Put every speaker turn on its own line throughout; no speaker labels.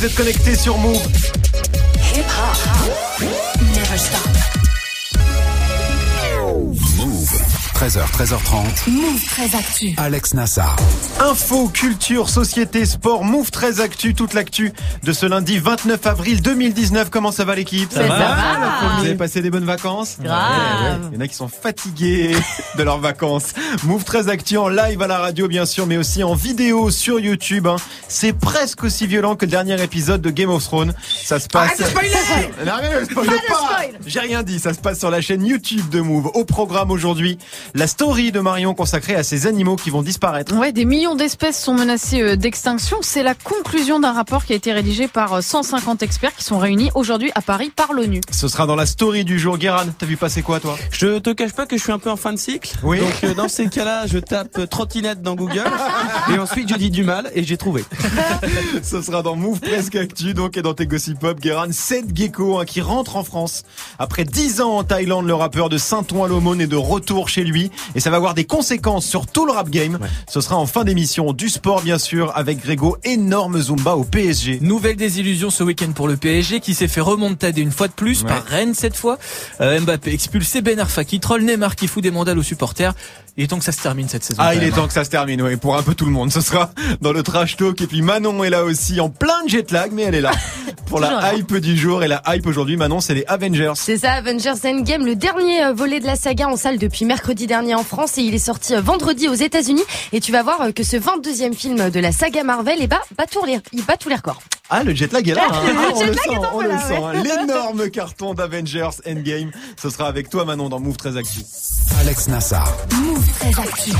vous êtes connectés sur Move.
13h, 13h30.
Move très actu.
Alex Nassar.
Info, culture, société, sport, Move très actu, toute l'actu de ce lundi 29 avril 2019. Comment ça va l'équipe?
Ça va,
Vous avez passé des bonnes vacances?
Grave.
Il y en a qui sont fatigués de leurs vacances. Move très actu en live à la radio bien sûr, mais aussi en vidéo sur YouTube. hein. C'est presque aussi violent que le dernier épisode de Game of Thrones. Ça se passe. Non, mais spoil pas. J'ai rien dit. Ça se passe sur la chaîne YouTube de Move. Au programme aujourd'hui, la story de Marion consacrée à ces animaux qui vont disparaître.
Ouais, des millions d'espèces sont menacées euh, d'extinction. C'est la conclusion d'un rapport qui a été rédigé par euh, 150 experts qui sont réunis aujourd'hui à Paris par l'ONU.
Ce sera dans la story du jour. Guéran, t'as vu passer quoi toi?
Je te cache pas que je suis un peu en fin de cycle.
Oui.
Donc euh, dans ces cas-là, je tape euh, trottinette dans Google et ensuite je dis du mal et j'ai trouvé.
Ce sera dans Move Presque Actu, donc, et dans tes Gossip Pop, Guéran, Seth Gecko, hein, qui rentre en France. Après 10 ans en Thaïlande, le rappeur de Saint-Ouen l'Aumône est de retour chez lui. Et ça va avoir des conséquences sur tout le rap game. Ce sera en fin d'émission du sport, bien sûr, avec Grégo, énorme Zumba au PSG.
Nouvelle désillusion ce week-end pour le PSG qui s'est fait remontader une fois de plus
Ouais.
par Rennes cette fois. Euh, Mbappé expulsé, Ben Arfa qui troll, Neymar qui fout des mandales aux supporters. Il est temps que ça se termine cette saison.
Ah, il est temps que ça se termine, oui, pour un peu tout le monde. Ce sera dans le trash talk. Et puis Manon est là aussi, en plein de jet lag, mais elle est là pour la hype du jour. Et la hype aujourd'hui, Manon, c'est les Avengers.
C'est ça, Avengers Endgame, le dernier euh, volet de la saga en salle depuis mercredi dernier en France et il est sorti euh, vendredi aux États-Unis. Et tu vas voir euh, que ce 22e film de la saga Marvel, eh ben, bat tous les, il bat tous les records.
Ah, le jet lag est là. hein.
Le
on
jet
le
lag
sent, on le sent. L'énorme carton d'Avengers Endgame. Ce sera avec toi, Manon, dans Move très Actu.
Alex Nassar.
Move très actu.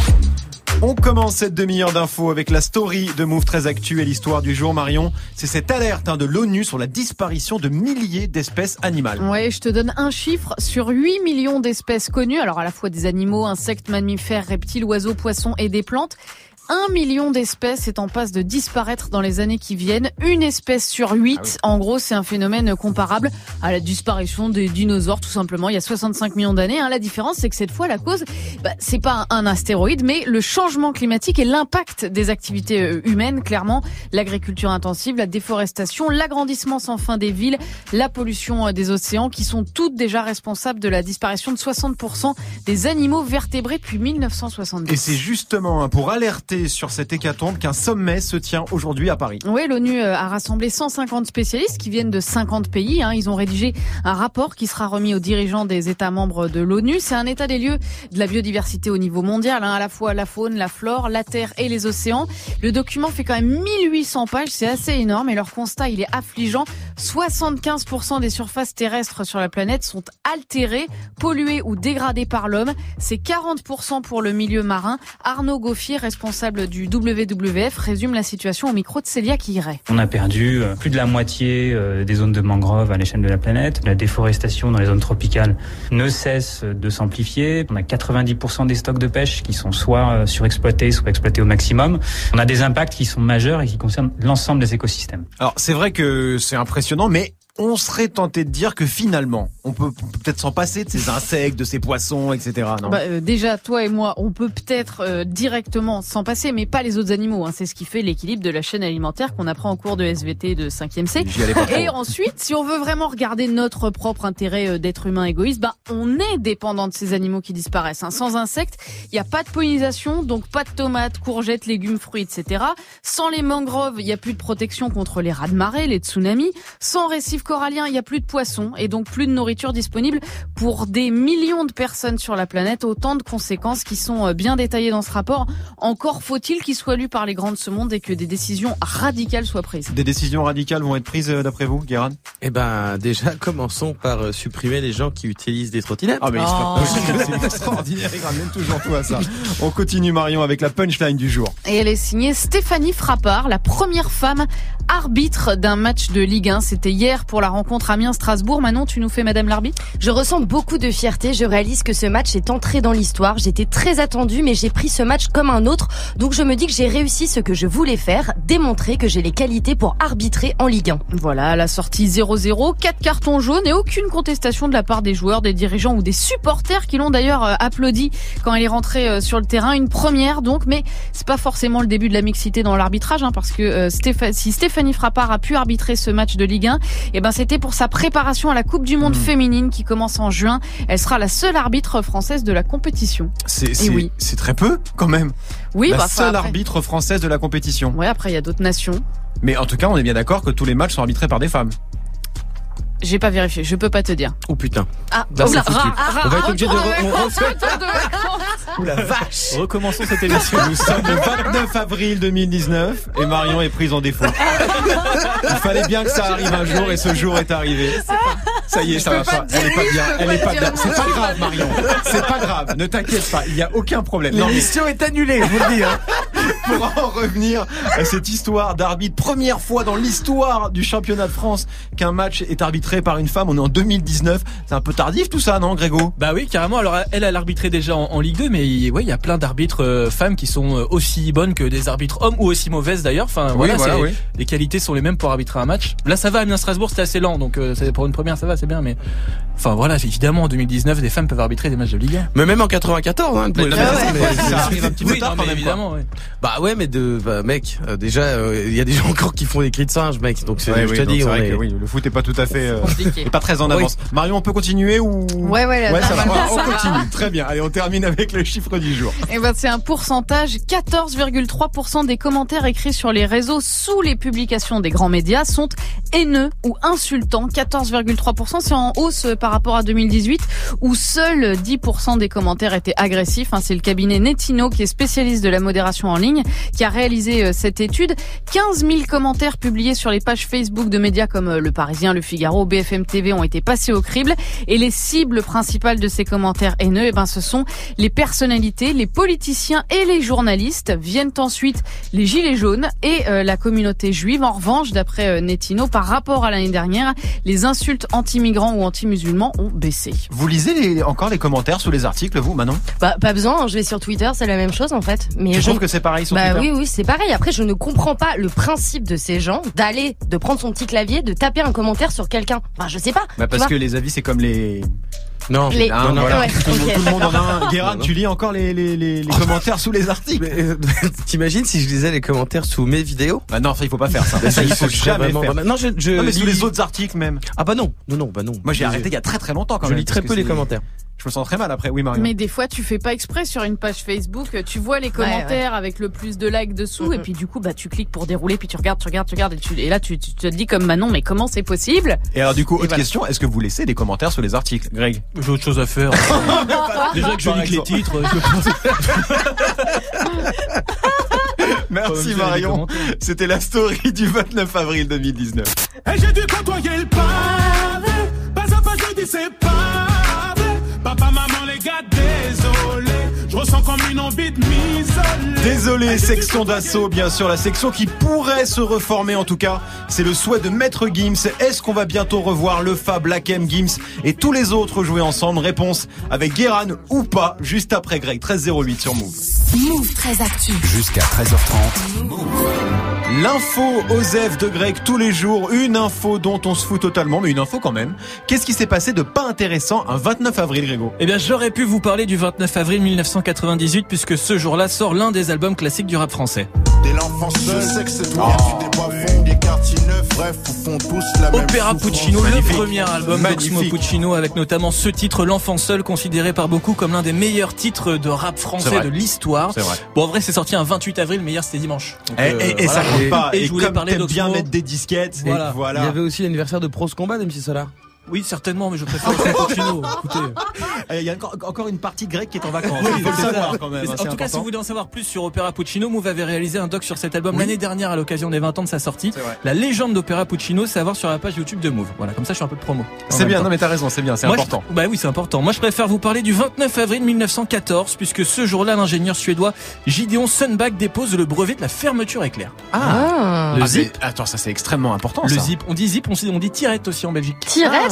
On commence cette demi-heure d'infos avec la story de Move très Actu et l'histoire du jour, Marion. C'est cette alerte hein, de l'ONU sur la disparition de milliers d'espèces animales.
Ouais, je te donne un chiffre. Sur 8 millions d'espèces connues, alors à la fois des animaux, insectes, mammifères, reptiles, oiseaux, poissons et des plantes, un million d'espèces est en passe de disparaître dans les années qui viennent. Une espèce sur huit. En gros, c'est un phénomène comparable à la disparition des dinosaures, tout simplement. Il y a 65 millions d'années. hein. La différence, c'est que cette fois, la cause, bah, c'est pas un astéroïde, mais le changement climatique et l'impact des activités euh, humaines, clairement. L'agriculture intensive, la déforestation, l'agrandissement sans fin des villes, la pollution euh, des océans, qui sont toutes déjà responsables de la disparition de 60% des animaux vertébrés depuis 1970.
Et c'est justement hein, pour alerter sur cette hécatombe qu'un sommet se tient aujourd'hui à Paris.
Oui, l'ONU euh, a rassemblé 150 spécialistes qui viennent de 50 pays. hein. Ils ont rédigé un rapport qui sera remis aux dirigeants des États membres de l'ONU. C'est un état des lieux de la biodiversité au niveau mondial, hein, à la fois la faune, la flore, la terre et les océans. Le document fait quand même 1800 pages, c'est assez énorme et leur constat, il est affligeant. 75% des surfaces terrestres sur la planète sont altérées, polluées ou dégradées par l'homme. C'est 40% pour le milieu marin. Arnaud Goffier, responsable du WWF, résume la situation au micro de Célia qui irait.
On a perdu euh, plus de la moitié euh, des zones de mangroves à l'échelle de la planète. La déforestation dans les zones tropicales ne cesse de s'amplifier. On a 90% des stocks de pêche qui sont soit euh, surexploités, soit exploités au maximum. On a des impacts qui sont majeurs et qui concernent l'ensemble des écosystèmes.
Alors c'est vrai que c'est impressionnant, mais on serait tenté de dire que finalement, on peut peut-être s'en passer de ces insectes, de ces poissons, etc. Non?
Bah, euh, déjà, toi et moi, on peut peut-être euh, directement s'en passer, mais pas les autres animaux. hein. C'est ce qui fait l'équilibre de la chaîne alimentaire qu'on apprend en cours de SVT de 5e C. Et ensuite, si on veut vraiment regarder notre propre intérêt euh, d'être humain égoïste, bah, on est dépendant de ces animaux qui disparaissent. hein. Sans insectes, il n'y a pas de pollinisation, donc pas de tomates, courgettes, légumes, fruits, etc. Sans les mangroves, il n'y a plus de protection contre les raz-de-marée, les tsunamis. Sans récifs coralliens, il n'y a plus de poissons et donc plus de nourriture disponible pour des millions de personnes sur la planète. Autant de conséquences qui sont euh, bien détaillées dans ce rapport. Encore faut-il qu'il soit lu par les grands de ce monde et que des décisions radicales soient prises.
Des décisions radicales vont être prises euh, d'après vous, Guérin?
Eh ben, déjà, commençons par euh, supprimer les gens qui utilisent des trottinettes.
Ah mais
Oh.
c'est extraordinaire, il ramène toujours tout à ça. On continue Marion avec la punchline du jour.
Et elle est signée Stéphanie Frappard, la première femme arbitre d'un match de Ligue 1. C'était hier pour la rencontre Amiens-Strasbourg. Manon, tu nous fais Madame l'arbitre
Je ressens beaucoup de fierté. Je réalise que ce match est entré dans l'histoire. J'étais très attendue, mais j'ai pris ce match comme un autre. Donc je me dis que j'ai réussi ce que je voulais faire, démontrer que j'ai les qualités pour arbitrer en Ligue 1.
Voilà, la sortie 0-0, quatre cartons jaunes et aucune contestation de la part des joueurs, des dirigeants ou des supporters qui l'ont d'ailleurs euh, applaudi quand elle est rentrée euh, sur le terrain. Une première donc, mais c'est pas forcément le début de la mixité dans l'arbitrage, hein, parce que euh, si Stéphanie Frappard a pu arbitrer ce match de Ligue 1, eh ben c'était pour sa préparation à la Coupe du Monde féminine qui commence en juin. Elle sera la seule arbitre française de la compétition.
C'est c'est-
oui.
c'est très peu quand même.
Oui,
la
bah,
seule
après-
arbitre française de la compétition.
Ouais, après il y a d'autres nations.
Mais en tout cas, on est bien d'accord que tous les matchs sont arbitrés par des femmes.
J'ai pas vérifié, je peux pas te dire.
Oh putain.
Ah,
Là, c'est
oula,
foutu.
ra- ra-
On va être obligé de re-
la vache
Recommençons cette émission.
Nous sommes le 29 avril 2019 et Marion est prise en défaut. Il fallait bien que ça arrive un jour et ce jour est arrivé. Ça y est, ça va pas. Elle est pas bien. Elle est pas bien. C'est pas grave, Marion. C'est pas grave. Ne t'inquiète pas. Il y a aucun problème.
L'émission est annulée, je vous le dis. Hein.
Pour en revenir à cette histoire d'arbitre, première fois dans l'histoire du championnat de France qu'un match est arbitré par une femme. On est en 2019. C'est un peu tardif tout ça, non, Grégo?
Bah oui, carrément. Alors elle, elle arbitrait déjà en, en Ligue 2, mais ouais, il y a plein d'arbitres euh, femmes qui sont euh, aussi bonnes que des arbitres hommes ou aussi mauvaises d'ailleurs. Enfin voilà,
voilà,
c'est-
oui.
les qualités sont les mêmes pour arbitrer un match. Là, ça va. Amiens Strasbourg, c'était assez lent, donc euh, c'est- pour une première, ça va, c'est bien. Mais enfin voilà, évidemment, en 2019, des femmes peuvent arbitrer des matchs de Ligue 1.
Mais même en 94, hein, vous pouvez le
Mais
faire,
ouais,
mais-
ouais, ça arrive un petit peu
Oui,
tard
non, mais évidemment. ouais.
Bah ouais, mais de bah, mec, euh, déjà euh, il y a des gens encore qui font des cris de singe, mec. Donc c'est
Ouais,
je
oui,
te dis, on
vrai
est-
que oui, le foot est pas tout à fait, euh, est pas très en
Oui.
avance. Marion, on peut continuer ou?
Ouais, ouais,
ça va.
va.
On continue. Très bien. Allez, on termine avec le chiffre du jour.
Eh ben, c'est un pourcentage. 14,3% des commentaires écrits sur les réseaux sous les publications des grands médias sont haineux ou insultants. 14,3%, c'est en hausse par rapport à 2018 où seuls 10% des commentaires étaient agressifs. Hein, C'est le cabinet Netino qui est spécialiste de la modération en ligne qui a réalisé euh, cette étude. 15 000 commentaires publiés sur les pages Facebook de médias comme euh, Le Parisien, Le Figaro, BFM TV ont été passés au crible et les cibles principales de ces commentaires haineux, eh ben, ce sont les personnalités, les politiciens et les journalistes. Viennent ensuite les gilets jaunes et euh, la communauté juive. En revanche, d'après euh, Netino, par rapport à l'année dernière, les insultes anti-migrants ou anti-musulmans ont baissé.
Vous lisez les- encore les commentaires sous les articles, vous, Manon?
Bah, pas besoin, je vais sur Twitter, c'est la même chose en fait. Mais
Tu
je-
trouves que c'est pareil sur
Bah
Twitter
oui, oui, c'est pareil. Après, je ne comprends pas le principe de ces gens d'aller, de prendre son petit clavier, de taper un commentaire sur quelqu'un. Enfin, je sais pas.
Bah parce que les avis, c'est comme les.
Non,
Les-
non, non,
voilà.
ouais,
tout, le monde-
ok,
tout le monde en a un. Guérin, tu lis encore les, les, les, les commentaires sous les articles
euh, T'imagines si je lisais les commentaires sous mes vidéos
Bah non, ça, il faut pas faire ça. Ça, il faut
Je
jamais
vraiment
faire.
Non, je, je
Non, mais sous
lis-
les autres articles même.
Ah bah non, non, non, bah non.
Moi, j'ai
Je-
arrêté il y a très très longtemps quand
Je
même.
lis très peu les commentaires.
Je me sens très mal après. Oui, Marion.
Mais des fois, tu fais pas exprès sur une page Facebook, tu vois les commentaires avec le plus de likes dessous,
Mhm.
et puis du coup, bah, tu cliques pour dérouler, puis tu regardes, tu regardes, tu regardes, et, tu, et là, tu, tu te dis comme Manon, mais comment c'est possible?
Et alors, du coup, autre
voilà.
question est-ce que vous laissez des commentaires sous les articles, Greg
J'ai autre chose à faire. Déjà que je lis que les titres, je pense.
Merci Marion. C'était la story du 29 avril 2019.
Et j'ai dû côtoyer le pavé. Pas à pas, je une envie de m'isoler.
Désolé, section d'assaut, bien sûr, la section qui pourrait se reformer en tout cas. C'est le souhait de Maître Gims. Est-ce qu'on va bientôt revoir le Fab, Black M, Gims et tous les autres jouer ensemble? Réponse avec Guéran ou pas, juste après Greg, 1308 sur Move.
Move très actu.
Jusqu'à 13h30.
L'info Osef de Greg tous les jours, une info dont on se fout totalement, mais une info quand même. Qu'est-ce qui s'est passé de pas intéressant un 29 avril, Grégo?
Eh bien, j'aurais pu vous parler du 29 avril 1998 puisque ce jour-là sort l'un des albums classiques du rap français.
Dès l'enfance seul, sais que c'est toi. Tu des bas fonds, des quartiers neufs, bref, où font tous la même
Opéra. Puccino, le premier album d'Oxmo Puccino avec notamment ce titre, L'enfant seul, considéré par beaucoup comme l'un des meilleurs titres de rap français de l'histoire.
C'est vrai.
Bon, en vrai, c'est sorti un 28 avril, mais hier c'était dimanche. Donc,
Et,
euh,
et- et ça pas.
Et,
Et,
je voulais
comme
parler
bien mettre des disquettes,
Voilà.
et voilà.
Il y avait aussi l'anniversaire de Pros Combat d'MC Solar.
Oui, certainement, mais je préfère le. Écoutez.
Eh, Il y a encore, une partie grecque qui est en vacances.
Oui,
Il faut le
c'est ça.
savoir quand même.
Mais
hein,
en tout cas, si vous voulez en savoir plus sur Opéra Puccino, Move avait réalisé un doc sur cet album
Oui.
l'année dernière à l'occasion des 20 ans de sa sortie. La légende d'Opéra Puccino, c'est à voir sur la page YouTube de Move. Voilà, comme ça, je suis un peu de promo.
C'est bien,
temps.
non mais t'as raison, c'est bien, c'est
je-
important.
bah oui, c'est important. Moi, je préfère vous parler du 29 avril 1914, puisque ce jour-là, l'ingénieur suédois Gideon Sundback dépose le brevet de la fermeture éclair.
Ah.
Le
Ah,
zip.
Attends, ça c'est extrêmement important.
Le
ça.
zip. On dit zip, on dit, on dit tirette aussi en Belgique.
Tirette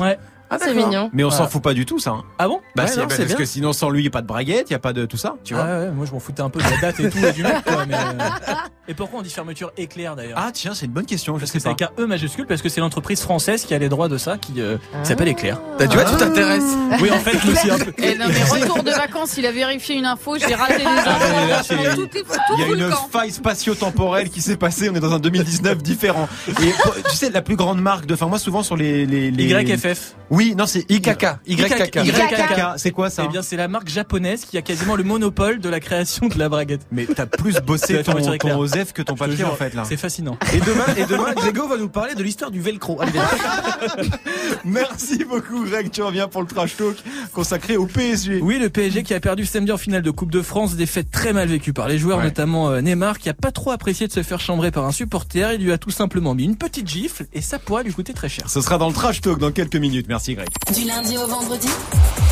Ouais.
Ah,
C'est mignon.
Mais on s'en fout pas du tout, ça. hein.
Ah bon
Bah,
Ouais,
si,
non,
bah,
c'est
parce
bien.
que sinon, sans lui, il n'y a pas de braguette, il n'y a pas de tout ça, tu vois.
Ah ouais, moi je m'en foutais un peu de la date et tout et du mec quoi. Mais euh, Et pourquoi on dit fermeture éclair d'ailleurs
Ah, tiens, c'est une bonne question, je
Parce
sais
que c'est
pas.
avec un E majuscule parce que c'est l'entreprise française qui a les droits de ça qui, euh, s'appelle Éclair.
Bah, tu vois, tu t'intéresses.
Oui en fait je me suis un peu.
Eh non, mais retour de vacances, il a vérifié une info, j'ai raté les
mais là,
infos.
c'est-
Tout, est- tout
Il y a
fout le
une
camp.
faille spatio-temporelle qui s'est passée. On est dans un 2019 différent. Et pour- tu sais, la plus grande marque de, enfin moi souvent sur les les, les...
YFF.
Oui, non, c'est
IKK. YKK.
YKK. C'est quoi ça
Eh bien c'est la marque japonaise qui a quasiment le monopole de la création de la braguette.
Mais t'as plus bossé ton, ton Osef que ton papier en fait là.
C'est fascinant.
Et demain, et demain, Grégo va nous parler de l'histoire du velcro. Allez.
Merci beaucoup Greg, tu reviens pour le trash talk consacré au PSG.
Oui, le PSG qui a perdu samedi en finale de Coupe de France, défaite très mal vécue par les joueurs,
Ouais.
notamment euh, Neymar, qui a pas trop apprécié de se faire chambrer par un supporter. Il lui a tout simplement mis une petite gifle et ça pourrait lui coûter très cher.
Ce sera dans le trash talk dans quelques minutes. Merci Greg.
Du lundi au vendredi,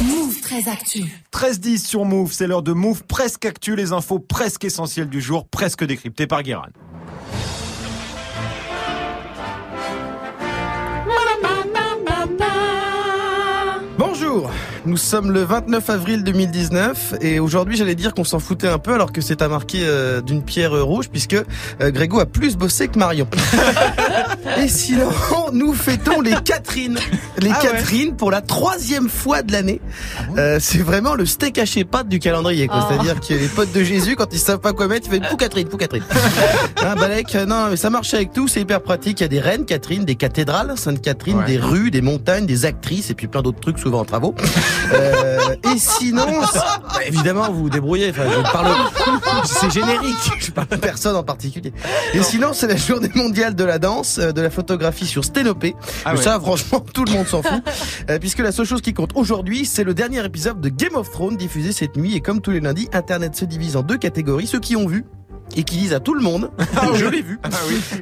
Move très actu.
13-10 sur Move, c'est l'heure de Move presque actu, les infos presque essentielles du jour, presque décryptées par Guérin.
Bonjour, nous sommes le 29 avril 2019 et aujourd'hui j'allais dire qu'on s'en foutait un peu alors que c'est à marquer euh, d'une pierre euh, rouge puisque euh, Grégo a plus bossé que Marion. et sinon, nous fêtons les Catherine. Les
Ah ouais.
Catherine pour la troisième fois de l'année. Euh, c'est vraiment le steak haché pâte du calendrier. quoi.
Oh.
C'est-à-dire que les potes de Jésus, quand ils savent pas quoi mettre, ils font pou Catherine, pou Catherine. hein, Balek, non mais ça marche avec tout, c'est hyper pratique. Il y a des reines Catherine, des cathédrales Sainte Catherine,
Ouais.
des rues, des montagnes, des actrices et puis plein d'autres trucs souvent en travaux. Euh, et sinon, bah, évidemment, vous vous débrouillez. Enfin, je parle, c'est générique. Je parle de personne en particulier. Et sinon, c'est la journée mondiale de la danse, euh, de la photographie sur Sténopé.
Ah ouais.
Ça, franchement, tout le monde s'en fout. Euh, puisque la seule chose qui compte aujourd'hui, c'est le dernier épisode de Game of Thrones diffusé cette nuit. Et comme tous les lundis, Internet se divise en deux catégories. Ceux qui ont vu et qui disent à tout le monde, je l'ai vu.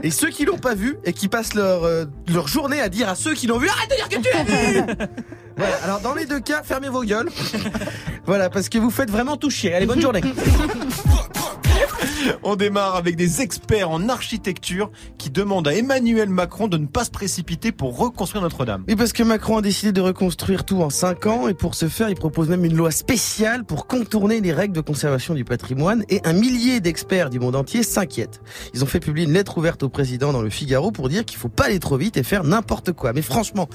Et ceux qui l'ont pas vu et qui passent leur, euh, leur journée à dire à ceux qui l'ont vu, arrête de dire que tu l'as vu Voilà, alors dans les deux cas, fermez vos gueules. voilà, parce que vous faites vraiment tout chier. Allez, bonne journée.
On démarre avec des experts en architecture qui demandent à Emmanuel Macron de ne pas se précipiter pour reconstruire Notre-Dame.
Oui, parce que Macron a décidé de reconstruire tout en 5 ans et pour ce faire, il propose même une loi spéciale pour contourner les règles de conservation du patrimoine et un millier d'experts du monde entier s'inquiètent. Ils ont fait publier une lettre ouverte au président dans le Figaro pour dire qu'il faut pas aller trop vite et faire n'importe quoi. Mais franchement,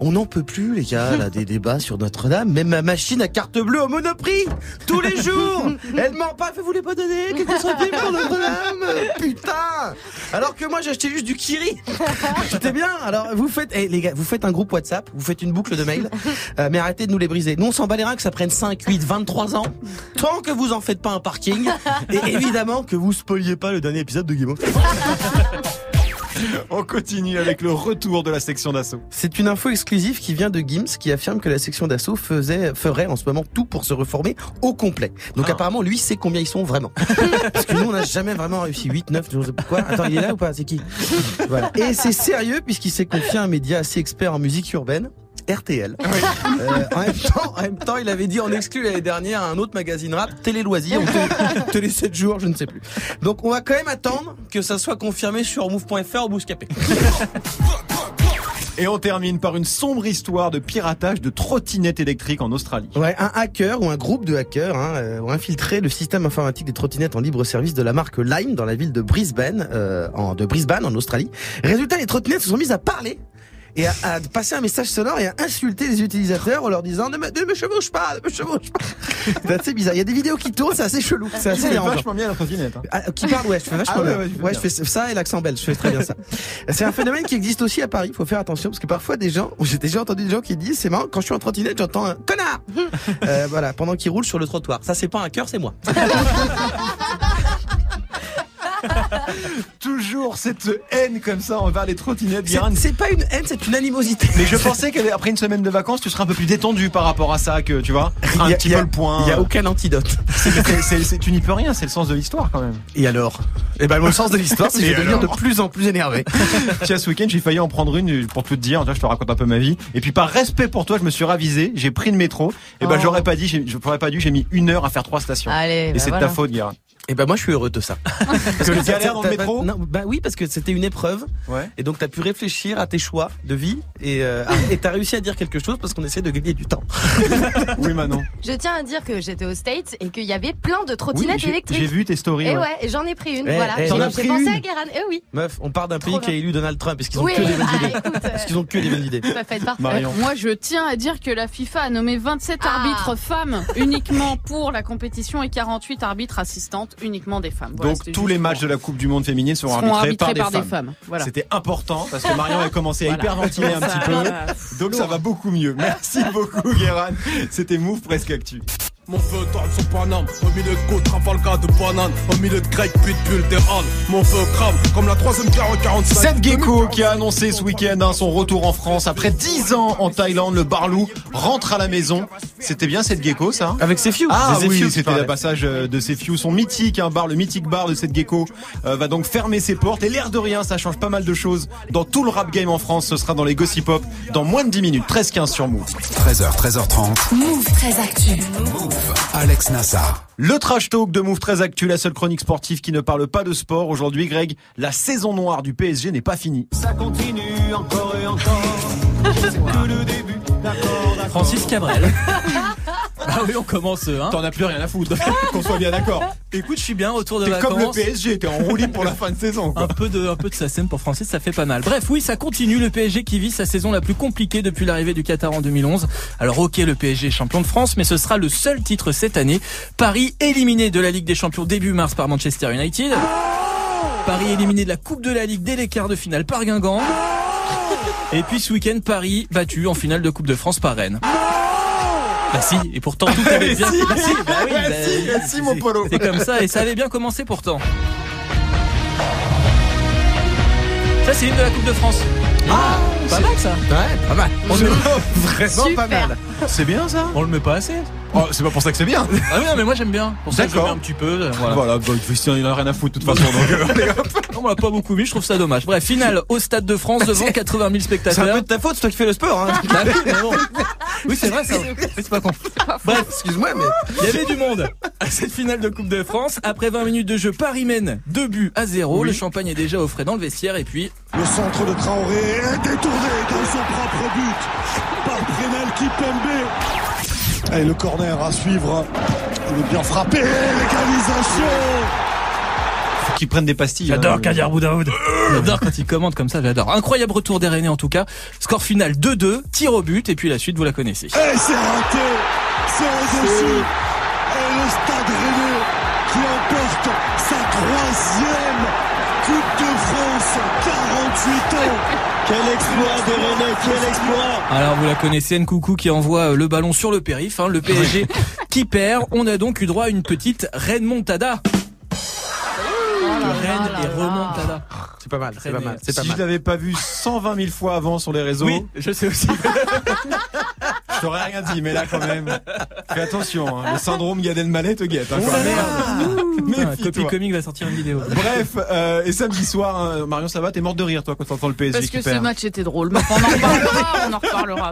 on n'en peut plus les gars, là, des débats sur Notre-Dame, même ma machine à carte bleue au Monoprix tous les jours. Elle ment pas, fait vous les pas donner, que fait pour Notre-Dame, putain. Alors que moi acheté juste du Kiri. C'était bien. Alors vous faites, eh, les gars, vous faites un groupe WhatsApp, vous faites une boucle de mail, euh, mais arrêtez de nous les briser. Nous on s'en bat les reins que ça prenne 5, 8, 23 ans, tant que vous en faites pas un parking, et évidemment que vous spoliez pas le dernier épisode de Game.
On continue avec le retour de la section d'assaut.
C'est une info exclusive qui vient de Gims qui affirme que la section d'assaut faisait, ferait en ce moment tout pour se reformer au complet. Donc
Ah.
apparemment lui sait combien ils sont vraiment. Parce que nous on n'a jamais vraiment réussi 8, 9, je ne sais pas quoi. Attends il est là ou pas? C'est qui? Voilà. Et c'est sérieux puisqu'il s'est confié à un média assez expert en musique urbaine. RTL. Euh, en, même temps, en même temps, il avait dit en exclu l'année dernière à un autre magazine rap, Télé Loisirs, ou Télé, Télé 7 jours, je ne sais plus. Donc on va quand même attendre que ça soit confirmé sur move.fr ou Bouscapé.
Et on termine par une sombre histoire de piratage de trottinettes électriques en Australie.
Ouais, un hacker ou un groupe de hackers hein, euh, ont infiltré le système informatique des trottinettes en libre service de la marque Lime dans la ville de Brisbane, euh, en, de Brisbane en Australie. Résultat, les trottinettes se sont mises à parler et à, à passer un message sonore et à insulter les utilisateurs en leur disant ne me, ne me chevauche pas, ne me chevauche pas. c'est assez bizarre. Il y a des vidéos qui tournent, c'est assez chelou, c'est
Tu
assez dérangeant.
vachement bien la trottinette. hein.
Ah, qui parle, ouais, je fais vachement
Ah ouais,
bien.
ouais,
je fais ça et l'accent belge, je fais très bien ça. C'est un phénomène qui existe aussi à Paris, il faut faire attention parce que parfois des gens, j'ai déjà entendu des gens qui disent, c'est marrant, quand je suis en trottinette, j'entends un connard euh, Voilà, pendant qu'il roule sur le trottoir. Ça, c'est pas un cœur, c'est moi.
Toujours cette haine comme ça envers les trottinettes,
C'est-
Guérin.
C'est pas une haine, c'est une animosité.
Mais je pensais qu'après une semaine de vacances, tu serais un peu plus détendu par rapport à ça, que tu vois, un
Il y a-
petit
il y a-
peu le point.
Il y a aucun antidote.
C'est- c'est- c'est- tu n'y peux rien, c'est le sens de l'histoire quand même.
Et alors? Eh ben, le sens de l'histoire, c'est que je
Et
vais devenir de plus en plus énervé.
Tiens, ce week-end, j'ai failli en prendre une pour tout te dire. Tu vois, je te raconte un peu ma vie. Et puis, par respect pour toi, je me suis ravisé. J'ai pris le métro. Et ben,
Oh.
j'aurais pas dit, j'ai- je pourrais pas dû, j'ai mis une heure à faire trois stations.
Allez,
Et
bah
c'est de ta faute, Guérin.
Et ben moi je suis heureux de ça. Parce
Que le galère dans le métro
Non, bah oui parce que c'était une épreuve
Ouais.
et donc t'as pu réfléchir à tes choix de vie et euh, et t'as réussi à dire quelque chose parce qu'on essaie de gagner du temps.
Oui, Manon.
Je tiens à dire que j'étais aux States et qu'il y avait plein de
Oui,
trottinettes
j'ai j'ai
électriques.
vu tes stories.
Et
ouais.
ouais, j'en ai pris une,
Eh,
voilà.
eh,
J'ai j'ai pensé
une
à Guérin, eh oui.
Meuf, on part d'un pays qui a élu Donald Trump parce qu'ils ont
Oui,
que des bonnes
bah,
idées. Parce qu'ils ont que des bonnes idées.
Moi, je tiens à dire que la FIFA a nommé 27
Ah.
arbitres femmes uniquement pour la compétition et 48 arbitres assistantes uniquement des femmes. Voilà,
Donc, tous les matchs de la Coupe du Monde féminine seront,
seront
arbitrés,
arbitrés
par, des, femmes.
Voilà.
C'était important parce que Marion a commencé à hyperventiler un petit peu. Donc ça va beaucoup mieux. Merci beaucoup Guérin. C'était Move presque actu.
Mon feu tourne son paname, au milieu de côte, Trafalgar de banane, au milieu de grec, pitbull, halles. Mon feu crame, comme la troisième guerre en 45.
Seth Gecko qui a annoncé ce week-end hein, son retour en France après 10 ans en Thaïlande. Le Barlou rentre à la maison. C'était bien Seth Gecko ça
Avec ses few.
Ah
Des
oui, c'était le passage euh, de ces few. Son mythique un bar, le mythique bar de cette gecko euh, va donc fermer ses portes. Et l'air de rien, ça change pas mal de choses dans tout le rap game en France. Ce sera dans les Gossip Pop dans moins de 10 minutes. 13-15 sur Move.
13h, 13h30.
Move très actu.
Alex Nassar.
Le trash talk de Move très actu, la seule chronique sportive qui ne parle pas de sport. Aujourd'hui, Greg, la saison noire du PSG n'est pas finie.
Ça continue encore et encore. C'est que le début, d'accord, d'accord.
Francis Cabrel. ah oui, on commence. Hein.
T'en as plus rien à foutre, qu'on soit bien d'accord.
Écoute, je suis bien, retour de vacances.
comme le PSG, t'es en roue libre pour la fin de saison. quoi.
Un peu de, un peu de sa scène pour Francis, ça fait pas mal. Bref, oui, ça continue. Le PSG qui vit sa saison la plus compliquée depuis l'arrivée du Qatar en 2011. Alors, ok, le PSG est champion de France, mais ce sera le seul titre cette année. Paris éliminé de la Ligue des Champions début mars par Manchester United. Paris éliminé de la Coupe de la Ligue dès les quarts de finale par Guingamp. Et puis ce week-end, Paris battu en finale de Coupe de France par Rennes. Bah si, et pourtant tout avait bien.
Si,
bah si, bah oui,
bah
bah,
si, bah si, mon Polo.
C'est comme ça, et ça avait bien commencé pourtant. Ça, c'est l'hymne de la Coupe de France. Ah, pas mal ça.
Ouais, pas mal.
On est-
vraiment pas mal.
C'est bien ça
On le met pas assez.
Oh, C'est pas pour ça que c'est bien.
Ah oui, non, mais moi j'aime bien. Pour ça, mets un petit peu. euh, Voilà.
Voilà, bah, il en a rien à foutre de toute façon. Donc, euh, allez, hop.
Non, on l'a pas beaucoup mis, je trouve ça dommage. Bref, finale au Stade de France devant 80 000
C'est un
spectateurs.
peu de ta faute, c'est toi qui fais le sport. Hein.
Bah oui, mais bon. Oui, c'est vrai ça. C'est pas con. Bref,
Excuse-moi, mais
Il y avait du monde à cette finale de Coupe de France. Après 20 minutes de jeu, Paris mène 2 buts à 0. Le champagne est déjà au frais dans le vestiaire et puis
Le centre de Traoré est détourné dans son propre but par Prenel Kipembe. Et le corner à suivre. Il est bien frappé. L'égalisation.
Faut qu'ils prennent des pastilles.
J'adore
hein.
Kadir Boudaoud. J'adore quand il commente comme ça, j'adore. Incroyable retour des Rennais en tout cas. Score final 2-2, tir au but et puis la suite vous la connaissez.
Et c'est raté. C'est au-dessus. Et le stade rennais qui emporte sa troisième Coupe de France. 48 ans. Quel exploit des Rennais. Quel exploit.
Alors vous la connaissez, Nkoukou qui envoie euh, le ballon sur le périph, hein, le PSG qui perd. On a donc eu droit à une petite Rennes Montada. Rennes et remontada.
c'est pas mal, c'est
Très
pas mal, pas
Si
mal.
je l'avais pas vu 120 000 fois avant sur les réseaux,
Oui, je sais aussi.
t'aurais rien dit. Mais là, quand même, fais attention. hein. Le syndrome Gad Elmaleh te guette. hein, quoi.
Putain,
Méfie-toi.
Copy Comic va sortir une vidéo.
Bref, euh, et samedi soir, hein, Marion, ça va? T'es morte de rire, toi, quand t'entends le PSG
Parce
qui
que ce
perd.
match était drôle. Mais on en reparlera, on en reparlera.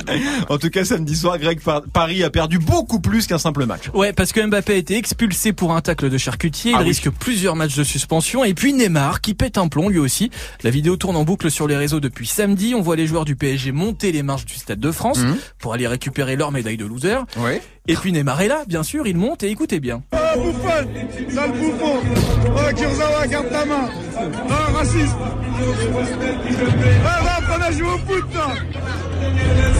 En tout cas, samedi soir, Greg Par- Paris a perdu beaucoup plus qu'un simple match.
Ouais, parce que Mbappé a été expulsé pour un tacle de charcutier. Il
Ah oui.
risque plusieurs matchs de suspension. Et puis Neymar qui pète un plomb lui aussi. La vidéo tourne en boucle sur les réseaux depuis samedi. On voit les joueurs du PSG monter les marches du Stade de France
Mhm.
pour aller récupérer leur médaille de loser.
Ouais.
Et puis Neymar est là, bien sûr. Il monte et écoutez bien.
Ah, Bouffon Sale bouffon Oh, Kurzawa, garde ta main Ah, raciste Ah, va, on a joué au foot,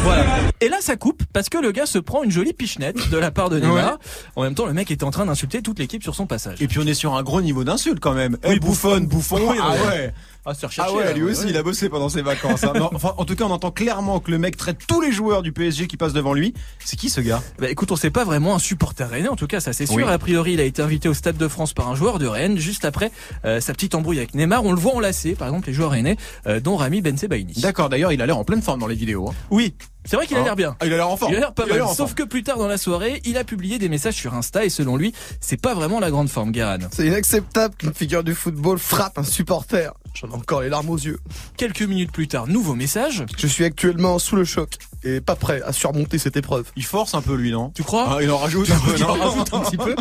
Voilà. Et là, ça coupe parce que le gars se prend une jolie pichenette de la part de Neymar. En même temps, le mec était en train d'insulter toute l'équipe sur son passage.
Et puis on est sur un gros niveau d'insulte quand même. Eh, bouffonne, bouffon.
Oui,
ah
oui.
ouais.
Ah, c'est
Ah ouais, lui aussi,
ouais.
il a bossé pendant ses vacances. hein. Non, enfin, en tout cas, on entend clairement que le mec traite tous les joueurs du PSG qui passent devant lui. C'est qui ce gars?
Bah écoute, on sait pas vraiment un supporter rennais, en tout cas ça c'est sûr.
Oui.
A priori, il a été invité au Stade de France par un joueur de Rennes juste après euh, sa petite embrouille avec Neymar. On le voit enlacer, par exemple, les joueurs rennais, euh, dont Rami Bensebaini.
D'accord, d'ailleurs, il a l'air en pleine forme dans les vidéos. hein.
Oui, c'est vrai qu'il a
Hein
l'air bien.
Ah, il a l'air en forme.
Il a l'air pas
Il
mal. Sauf que plus tard dans la soirée, il a publié des messages sur Insta et selon lui, c'est pas vraiment la grande forme, Guérin.
C'est inacceptable qu'une figure du football frappe un supporter. J'en ai encore les larmes aux yeux.
Quelques minutes plus tard, nouveau message.
Je suis actuellement sous le choc et pas prêt à surmonter cette épreuve.
Il force un peu lui, non?
Tu crois?
Ah, il en rajoute un peu,
Il en
non?
rajoute un petit peu?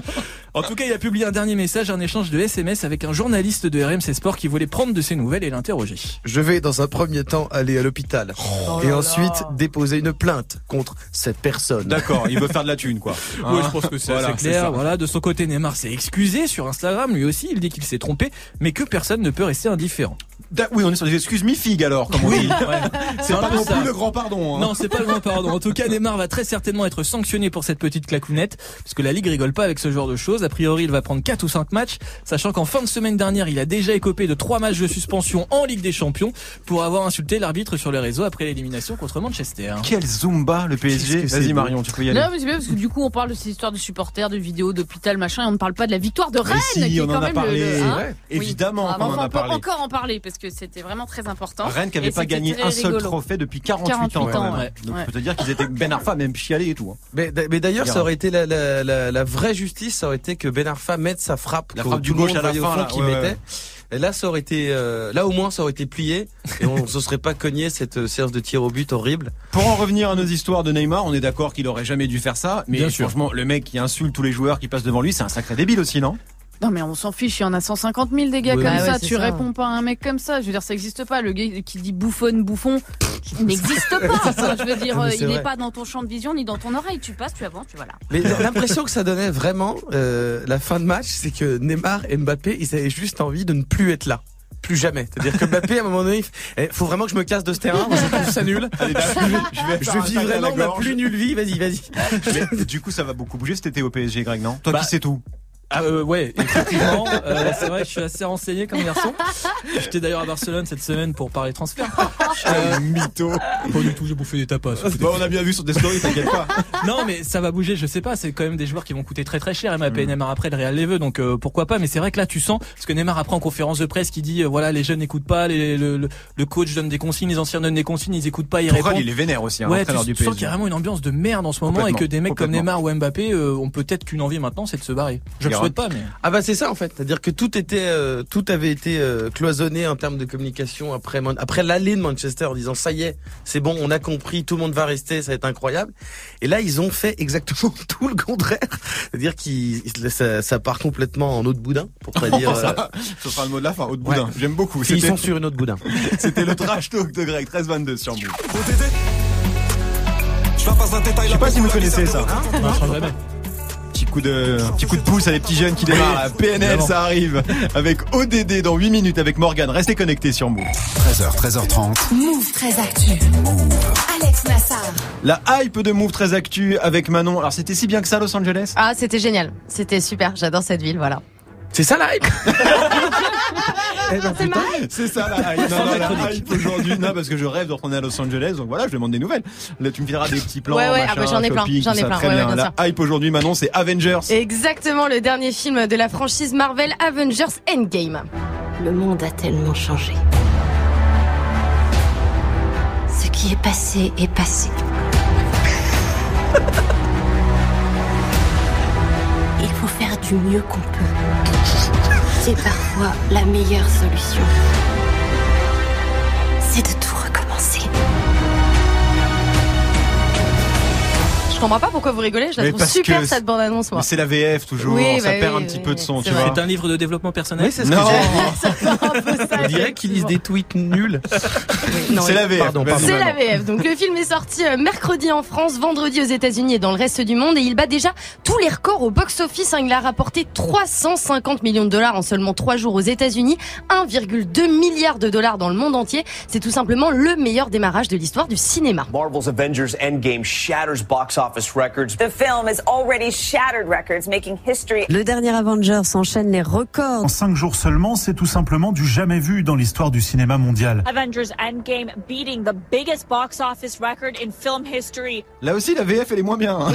En tout cas, il a publié un dernier message, un échange de SMS avec un journaliste de RMC Sport qui voulait prendre de ses nouvelles et l'interroger.
Je vais dans un premier temps aller à l'hôpital
Oh
et
là
ensuite
là.
déposer une plainte contre cette personne.
D'accord, il veut faire de la thune, quoi. Hein
je pense que c'est
Voilà,
assez
c'est
clair. Voilà, de son côté, Neymar s'est excusé sur Instagram. Lui aussi, il dit qu'il s'est trompé, mais que personne ne peut rester indifférent.
Da- Oui, on est sur des excuses mi-figue alors, comme on dit. C'est
un
pas non
ça.
plus le grand pardon. hein.
Non, c'est pas le grand pardon. En tout cas, Neymar va très certainement être sanctionné pour cette petite claquounette, parce que la Ligue rigole pas avec ce genre de choses. A priori, il va prendre 4 ou 5 matchs, sachant qu'en fin de semaine dernière, il a déjà écopé de 3 matchs de suspension en Ligue des Champions pour avoir insulté l'arbitre sur les réseaux après l'élimination contre Manchester.
Quel Zumba le PSG. Vas-y. Marion, tu peux y aller.
Non, mais c'est bien parce que du coup, on parle de ces histoires de supporters, de vidéos, d'hôpital, machin, et on ne parle pas de la victoire de Rennes,
si,
qui est
on
quand
en a parlé.
le. hein. Oui.
Évidemment
Ah, mais
en a
on peut
parlé.
encore en parler parce que c'était vraiment très important.
Rennes qui avait
Et
pas gagné un seul
rigolo.
trophée depuis 48,
48
ans.
ouais.
Donc
Ouais.
je peux te dire qu'ils étaient Ben Arfa même chialé et tout. hein.
Mais, d'ailleurs, ça aurait été la, la, la, la vraie justice, ça aurait été que Ben Arfa mette sa frappe,
La frappe du gauche à la fin,
qu'il
ouais,
mettait.
ouais.
Et là, ça aurait été, euh, là au moins, ça aurait été plié et on se serait pas cogné cette euh, séance de tir au but horrible.
Pour en revenir à nos histoires de Neymar, on est d'accord qu'il aurait jamais dû faire ça, mais
Bien sûr.
franchement, le mec qui insulte tous les joueurs qui passent devant lui, c'est un sacré débile aussi, non?
Non, mais on s'en fiche, il y en a 150 000 des gars
Oui,
comme ça.
Ah ouais, c'est
tu
ça.
réponds pas à un mec comme ça. Je veux dire, ça n'existe pas. Le gars qui dit bouffonne, bouffon, il n'existe pas. Je veux dire,
Non,
euh,
c'est
il n'est pas dans ton champ de vision ni dans ton oreille. Tu passes, tu avances, tu voilà.
Mais l'impression que ça donnait vraiment, euh, la fin de match, c'est que Neymar et Mbappé, ils avaient juste envie de ne plus être là. Plus jamais. C'est-à-dire que Mbappé, à un moment donné, il eh, faut vraiment que je me casse de ce terrain. Moi, je trouve ça nul.
je vais,
Je vis vraiment ma plus nulle vie. Vas-y, vas-y.
Du coup, ça va beaucoup bouger cet été au PSG, Greg, non? Toi
Bah,
qui sais tout.
Ah euh, ouais, effectivement, euh, c'est vrai que je suis assez renseigné comme garçon. J'étais d'ailleurs à Barcelone cette semaine pour parler transfert. Euh,
mytho.
pas du tout, j'ai bouffé des tapas.
Bon, on a bien vu sur des stories, t'inquiète pas.
Non, mais ça va bouger, je sais pas. C'est quand même des joueurs qui vont coûter très très cher. Mbappé et Neymar après, le Real les veut, donc euh, pourquoi pas. Mais c'est vrai que là, tu sens, parce que Neymar après en conférence de presse qui dit, euh, voilà, les jeunes n'écoutent pas, les, le, le, le coach donne des consignes, les anciens donnent des consignes, ils écoutent pas, ils
Tourelle,
répondent.
il est vénère aussi, hein,
Ouais, tu,
du
tu sens qu'il y a vraiment une ambiance de merde en ce moment et que des mecs comme. Neymar ou Mbappé euh, ont peut-être qu'une envie maintenant, c'est de se barrer. Je. Souhaite pas, mais.
Ah bah c'est ça en fait, c'est-à-dire que tout était, euh, tout avait été euh, cloisonné en termes de communication après Man- après l'allée de Manchester en disant ça y est, c'est bon, on a compris, tout le monde va rester, ça va être incroyable. Et là ils ont fait exactement tout le contraire, c'est-à-dire qu'ils ça, ça part complètement en eau de boudin pour pas dire. euh,
Ce sera le mot de la fin, de boudin. J'aime beaucoup.
ils sont sur une eau de boudin.
c'était le trash talk de Greg, 13-22 sur Move.
Je
sais pas si vous connaissez ça.
Non,
coup de, petit coup de pouce à les petits jeunes qui démarrent. PNL,
évidemment.
ça arrive. Avec ODD dans 8 minutes avec Morgan. Restez connectés sur Move.
13h, 13h30.
Move très actu. Alex Nassar.
La hype de Move très actu avec Manon. Alors c'était si bien que ça Los Angeles?
Ah, c'était génial. C'était super. J'adore cette ville, voilà.
C'est ça la hype Eh ben, putain.
C'est ça la hype. Non, non, la hype aujourd'hui. Non, parce que je rêve de retourner à Los Angeles. Donc voilà, je demande des nouvelles. Là, tu me fileras des petits plans.
Ouais, ouais, ah bah, j'en ai plein, j'en ai plein,
Très
ouais,
bien.
ouais, bien
la hype aujourd'hui, Manon, c'est Avengers.
Exactement, le dernier film de la franchise Marvel Avengers Endgame.
Le monde a tellement changé. Ce qui est passé est passé. Il faut faire du mieux qu'on peut. C'est parfois la meilleure solution. C'est de tout
Je comprends pas pourquoi vous rigolez. Je la trouve super cette bande annonce moi.
C'est la VF toujours,
Oui,
ça
bah
perd
oui,
un petit
oui,
peu de son,
c'est
tu
vrai.
vois.
C'est un livre de développement personnel.
Oui, c'est ce que
Non.
j'ai On dirait qu'ils lisent des tweets nuls.
C'est la VF.
C'est la. VF. Donc le film est sorti euh, mercredi en France, vendredi aux États-Unis et dans le reste du monde et il bat déjà tous les records au box-office. hein. Il a rapporté 350 millions de dollars en seulement trois jours aux États-Unis, 1,2 milliard de dollars dans le monde entier. C'est tout simplement le meilleur démarrage de l'histoire du cinéma.
Marvel's Avengers Endgame shatters box office records.
The film has already shattered records, making history.
Le dernier Avengers enchaîne les records.
En cinq jours seulement, c'est tout simplement du jamais vu dans l'histoire du cinéma mondial.
Avengers Endgame beating the biggest box office record in film history.
Là aussi, la VF, elle est moins bien. hein.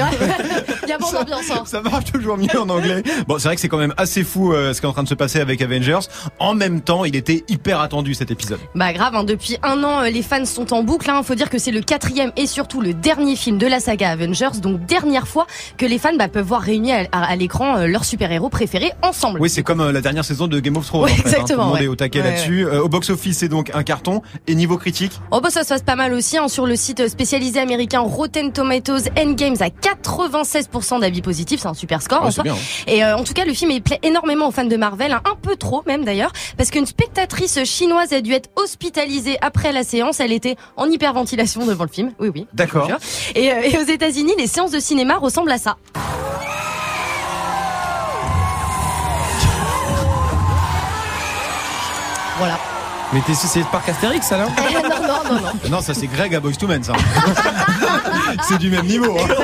Il y a bon d'ambiance. hein.
Ça marche toujours mieux en anglais. Bon, c'est vrai que c'est quand même assez fou euh, ce qui est en train de se passer avec Avengers. En même temps, il était hyper attendu cet épisode.
Bah grave, hein, depuis un an, euh, les fans sont en boucle. Il faut dire que c'est le quatrième et surtout le dernier film de la saga Avengers. Donc dernière fois que les fans bah, peuvent voir réunis à, à- à l'écran euh, leurs super-héros préférés ensemble.
Oui, c'est comme euh, la dernière saison de Game of Thrones.
Ouais,
en fait, hein.
exactement,
Tout le monde
ouais.
est au taquet
Ouais,
là-dessus. Euh, au box-office, c'est donc un carton. Et niveau critique,
Oh bah ça se passe pas mal aussi hein, sur le site spécialisé américain Rotten Tomatoes Endgames à 96% d'avis positifs, c'est un super score
Ouais,
en
c'est
soi.
bien, hein.
Et euh, en tout cas le film il plaît énormément aux fans de Marvel, hein, un peu trop même d'ailleurs, parce qu'une spectatrice chinoise a dû être hospitalisée après la séance, elle était en hyperventilation devant le film, oui oui.
D'accord.
Et, euh, et aux États-Unis les séances de cinéma ressemblent à ça. Voilà.
Mais t'es c'est le parc Astérix alors
non
ça c'est Greg à Boys to Men, ça. c'est du même niveau. Hein.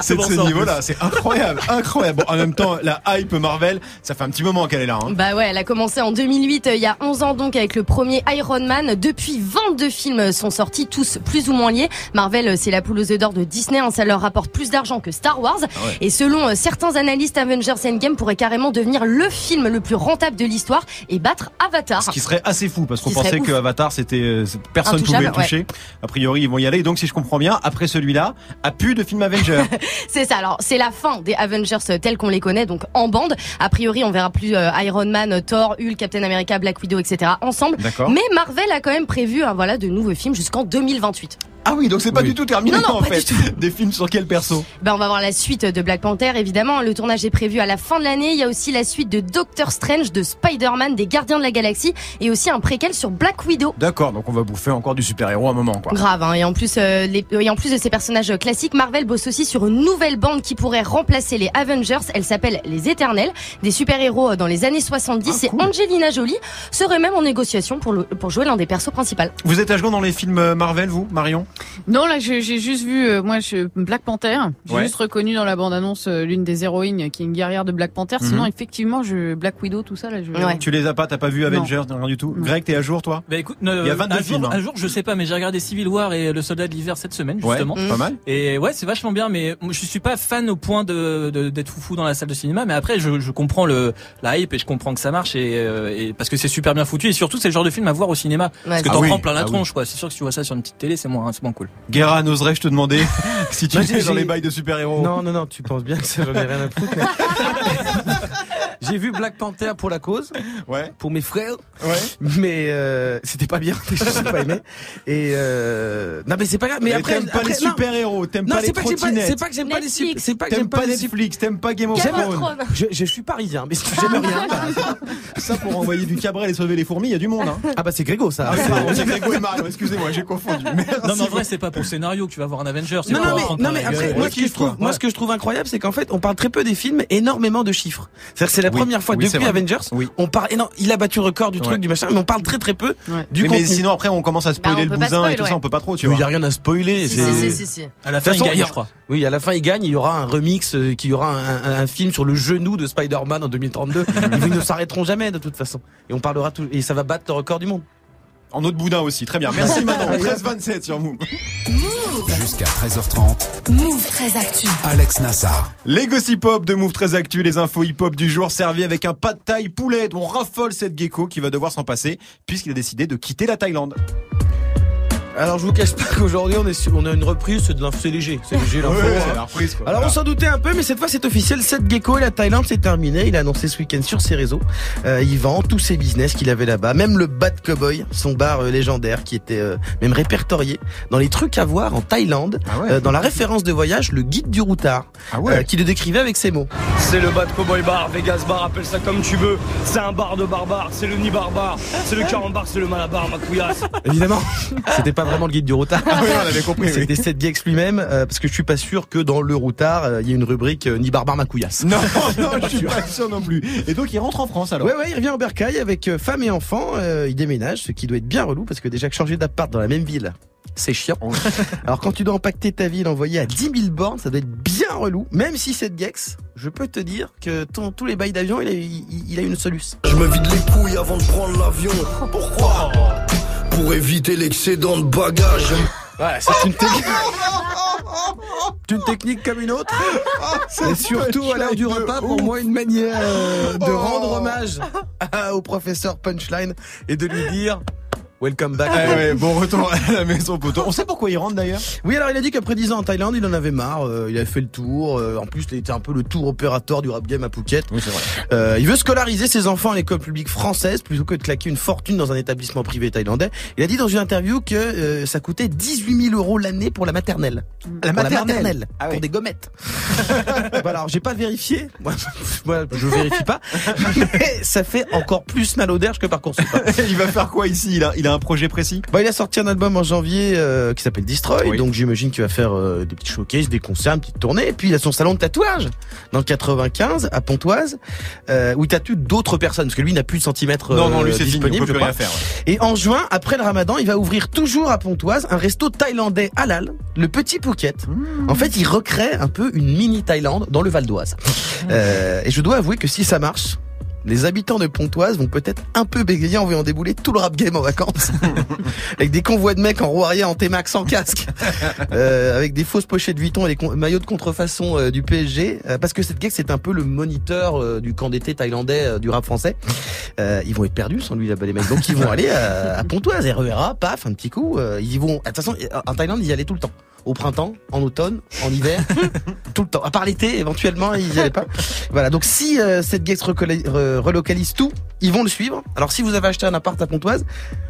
C'est de ce niveau-là. C'est incroyable, incroyable. Bon, en même temps, la hype Marvel, ça fait un petit moment qu'elle est là. Hein.
Bah ouais, elle a commencé en 2008, euh, il y a 11 ans donc avec le premier Iron Man. Depuis 22 films sont sortis, tous plus ou moins liés. Marvel, euh, c'est la poule aux œufs d'or de Disney, hein, ça leur rapporte plus d'argent que Star Wars.
ouais.
Et selon euh, certains analystes, Avengers Endgame pourrait carrément devenir le film le plus rentable de l'histoire et battre Avatar.
Ce qui serait assez fou parce qu'on pensait que. Avatar c'était euh, c'est- personne pouvait
Intouchable,
le toucher. A priori ils vont y aller. Et donc si je comprends bien, après celui-là, a plus de film Avenger.
C'est ça. Alors, c'est la fin des Avengers tels qu'on les connaît, donc en bande. A priori, on verra plus euh, Iron Man, Thor, Hulk, Captain America, Black Widow, etc. ensemble. Mais Marvel a quand même prévu, hein, voilà, de nouveaux films jusqu'en 2028.
Ah oui, donc c'est pas
Oui.
du tout terminé
Non, non,
en fait. Des films sur quel perso?
Ben, on va voir la suite de Black Panther, évidemment. Le tournage est prévu à la fin de l'année. Il y a aussi la suite de Doctor Strange, de Spider-Man, des Gardiens de la Galaxie, et aussi un préquel sur Black Widow.
D'accord, donc on va bouffer encore du super-héros à un moment quoi.
Grave, hein. et en plus, euh, les- et en plus de ces personnages euh, classiques, Marvel bosse aussi sur une nouvelle bande qui pourrait remplacer les Avengers. Elle s'appelle les Éternels, des super-héros euh, dans les années 70. et Angelina Jolie serait même en négociation pour, le- pour jouer l'un des persos principaux.
Vous êtes à jour dans les films euh, Marvel, vous, Marion?
Non, là, j'ai juste vu, euh, moi, je, Black Panther. J'ai
Ouais.
juste reconnu dans la bande-annonce euh, l'une des héroïnes qui est une guerrière de Black Panther. Sinon,
Mhm.
effectivement, je Black Widow, tout ça, là, je.
Ouais.
Tu les as pas, t'as pas vu
Non.
Avengers, rien du tout. Greg, t'es à jour toi
Bah écoute, euh,
Il y a 22
un,
films,
jour,
hein.
un jour, je sais pas, mais j'ai regardé Civil War et Le Soldat de l'hiver cette semaine
Ouais,
justement.
pas mal.
Et ouais, c'est vachement bien, mais je suis pas fan au point de de- d'être foufou dans la salle de cinéma. Mais après, je, je comprends le la hype et je comprends que ça marche et, euh, et parce que c'est super bien foutu et surtout c'est le genre de film à voir au cinéma parce que
Ah
t'en
oui,
prends plein la
ah oui.
tronche quoi. C'est sûr que si tu vois ça sur une petite télé, c'est moins moins cool.
Guerra, oserais-je te demander si tu es dans les bails de super-héros?
Non, non, non, tu penses bien que ça, j'en ai rien à foutre. mais- J'ai vu Black Panther pour la cause,
Ouais.
pour mes frères,
Ouais.
mais euh, c'était pas bien, je n'ai pas aimé. Et euh, non, mais c'est pas grave. Mais
Mais
après,
t'aimes pas
après,
les
non.
super-héros, t'aimes pas les trottinettes,
c'est pas que j'aime pas les super,
Netflix.
c'est pas que
t'aimes
j'aime
pas
pas les
Netflix, t'aimes pas Game of Thrones.
Je, je suis parisien, mais si j'aime rien. bah,
Ça pour envoyer du cabrel et sauver les fourmis, il y a du monde. Hein.
Ah bah c'est Grégo ça.
Ah oui,
C'est-
Grégo et Mario, excusez-moi, j'ai confondu. Merci.
Non mais en vrai, c'est pas pour le scénario que tu vas voir un Avenger. c'est
Non,
pour
non, mais, non, après, moi, ce que je trouve,
quoi.
moi,
Ouais.
ce que je trouve incroyable, c'est qu'en fait, on parle très peu des films, énormément de chiffres. C'est-à-dire c'est la
Oui.
première fois
Oui,
depuis. Avengers,
Oui.
on parle, et non, il a battu le record du
Ouais.
truc, du machin, mais on parle très très peu
Ouais.
du
Oui, mais
contenu.
sinon après on commence à spoiler
Bah, on
le bousin et tout
ouais.
ça, on peut pas trop, tu
Il
vois.
y a rien à spoiler.
Si,
c'est-
si, si, si, si.
À la fin, il gagne,
il
je crois.
Oui, à la fin, il gagne. Il y aura un remix, euh, qui y aura un, un- un film sur le genou de Spider-Man en 2032. Ils ne s'arrêteront jamais de toute façon. Et on parlera tout, et ça va battre le record du monde.
En autre boudin aussi, très bien. Merci Manon. 13-27 sur Move.
Jusqu'à 13h30,
Move très actu.
Alex Nassar.
Les gossip hop de Move très actu, les infos hip hop du jour servis avec un pas de taille poulet. On raffole cette gecko qui va devoir s'en passer puisqu'il a décidé de quitter la Thaïlande.
Alors je vous cache pas qu'aujourd'hui on est sur- on a une reprise, c'est de l'info, c'est léger, c'est léger l'info.
Ouais,
hein.
c'est la reprise, quoi.
Alors on s'en doutait un peu, mais cette fois c'est officiel. Seth Gecko et la Thaïlande c'est terminé. Il a annoncé ce week-end sur ses réseaux. Euh, il vend tous ses business qu'il avait là-bas, même le Bad Cowboy, son bar euh, légendaire qui était euh, même répertorié dans les trucs à voir en Thaïlande, euh, dans la référence de voyage, le guide du routard, euh, qui le décrivait avec ces mots.
C'est le Bad Cowboy Bar, Vegas Bar, appelle ça comme tu veux. C'est un bar de barbares, c'est le nid barbare, c'est le carambar, c'est le malabar, ma couillasse.
Évidemment, c'était pas vraiment le guide du routard.
Ah oui, on avait compris, oui.
C'était Seth Gex lui-même, euh, parce que je suis pas sûr que dans le routard, euh, il y ait une rubrique euh, ni barbare ma couillasse.
Non, non, je suis pas sûr non plus. Et donc il rentre en France alors.
Ouais, ouais, il revient en Bercail avec euh, femme et enfant. euh, il déménage, ce qui doit être bien relou parce que déjà que changer d'appart dans la même ville, c'est chiant. Alors quand tu dois impacter ta ville, envoyer à 10 000 bornes, ça doit être bien relou. Même si c'est de Gex, je peux te dire que ton- tous les bails d'avion, il a, il, il a une soluce.
Je me vide les couilles avant de prendre l'avion. Pourquoi? Pour éviter l'excédent de bagages.
Ouais, c'est une technique. C'est une technique comme une autre. Et surtout à l'heure du repas, pour moi, une manière euh, de rendre hommage au professeur Punchline et de lui dire Welcome back.
Eh ouais, bon retour à la maison poteau. On sait pourquoi il rentre d'ailleurs
Oui, alors il a dit qu'après 10 ans en Thaïlande, il en avait marre. euh, il avait fait le tour. euh, en plus, il était un peu le tour opérateur du rap game à Phuket.
Oui, c'est vrai.
Euh, il veut scolariser ses enfants à l'école publique française plutôt que de claquer une fortune dans un établissement privé thaïlandais. Il a dit dans une interview que euh, ça coûtait 18 000 euros l'année pour la maternelle.
La
Pour
maternelle Ah
pour des gommettes. alors j'ai pas vérifié. Moi, moi, je vérifie pas. Mais ça fait encore plus mal au derge que Parcoursup.
il va faire quoi ici il a, il a un projet précis?
Bah, il a sorti un album en janvier euh, qui s'appelle Destroy,
Oui.
donc j'imagine qu'il va faire euh, des petits showcases, des concerts, une petite tournée. Et puis il a son salon de tatouage dans le 95 à Pontoise, euh, où il tatoue d'autres personnes, parce que lui il n'a plus de centimètres
Non, non, lui,
euh,
c'est
crois.
rien faire,
Et en juin, après le Ramadan, il va ouvrir toujours à Pontoise un resto thaïlandais halal, le Petit Phuket.
Mmh.
En fait, il recrée un peu une mini Thaïlande dans le Val d'Oise. Euh, et je dois avouer que si ça marche. Les habitants de Pontoise vont peut-être un peu bégayer en voyant débouler tout le rap game en vacances. avec des convois de mecs en roue arrière, en T-Max, en casque. Euh, avec des fausses pochettes Vuitton et des maillots de contrefaçon euh, du PSG. euh, parce que cette gag, c'est un peu le moniteur du camp d'été thaïlandais du rap français. Euh, ils vont être perdus sans lui là-bas les mecs. Donc ils vont aller à, à Pontoise, RERA, paf, un petit coup. euh, ils y vont. De toute façon, en Thaïlande, ils y allaient tout le temps. Au printemps, en automne, en hiver, tout le temps. À part l'été, éventuellement, ils y allaient pas. Voilà. Donc si euh, cette re- relocalise tout, ils vont le suivre. Alors si vous avez acheté un appart à Pontoise,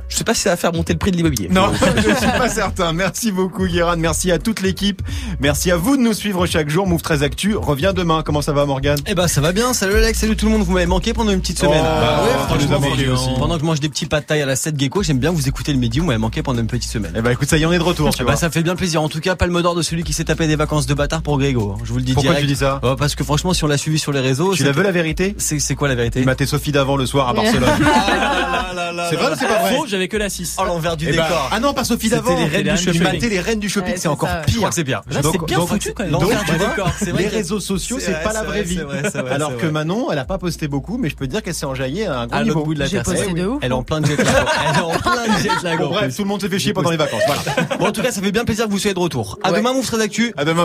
je sais pas si ça va faire monter le prix de l'immobilier.
Non, je suis pas certain. Merci beaucoup Guérin, merci à toute l'équipe. Merci à vous de nous suivre chaque jour. Move 13 Actu revient demain. Comment ça va Morgan
Eh ben ça va bien, salut Alex, salut tout le monde, vous m'avez manqué pendant une petite semaine.
Oh,
Bah ouais,
on
franchement,
nous a manqué aussi.
Pendant que je mange des petits pâtes taille à la 7 gecko, j'aime bien vous écouter le midi, vous m'avez manqué pendant une petite semaine.
Eh ben écoute, ça y est, on est de retour, tu
Eh
vois.
ben, ça fait bien plaisir. En tout cas, palme d'or de celui qui s'est tapé des vacances de bâtard pour Grégo. Je vous le dis
Pourquoi
direct.
tu dis ça?
Oh, Parce que franchement, si on l'a suivi sur les réseaux,
Tu
c'est
la veux la vérité?
C'est quoi la vérité?
Il Sophie d'avant le soir à Barcelone. C'est vrai ou c'est pas vrai
Faux, j'avais que la 6.
Oh l'envers du
Eh ben,
décor.
ah non, pas Sophie
C'était
d'avant.
les reines du shopping.
matait les reines du shopping,
Ouais,
c'est encore pire.
c'est.
Là, c'est bien foutu, quand même.
L'envers du décor,
les réseaux sociaux,
C'est
pas la vraie
vrai,
vie. Alors que. Manon, elle a pas posté beaucoup, mais je peux te dire qu'elle s'est enjaillée à un gros niveau.
bout de la terre. Elle est en plein de jet lag. Elle est en plein de jet lag.
Bref, tout le monde s'est fait chier pendant les vacances. Voilà.
Bon, en tout cas, ça fait bien plaisir que vous soyez de retour. À
Ouais.
demain, vous serez d'actu.
À demain.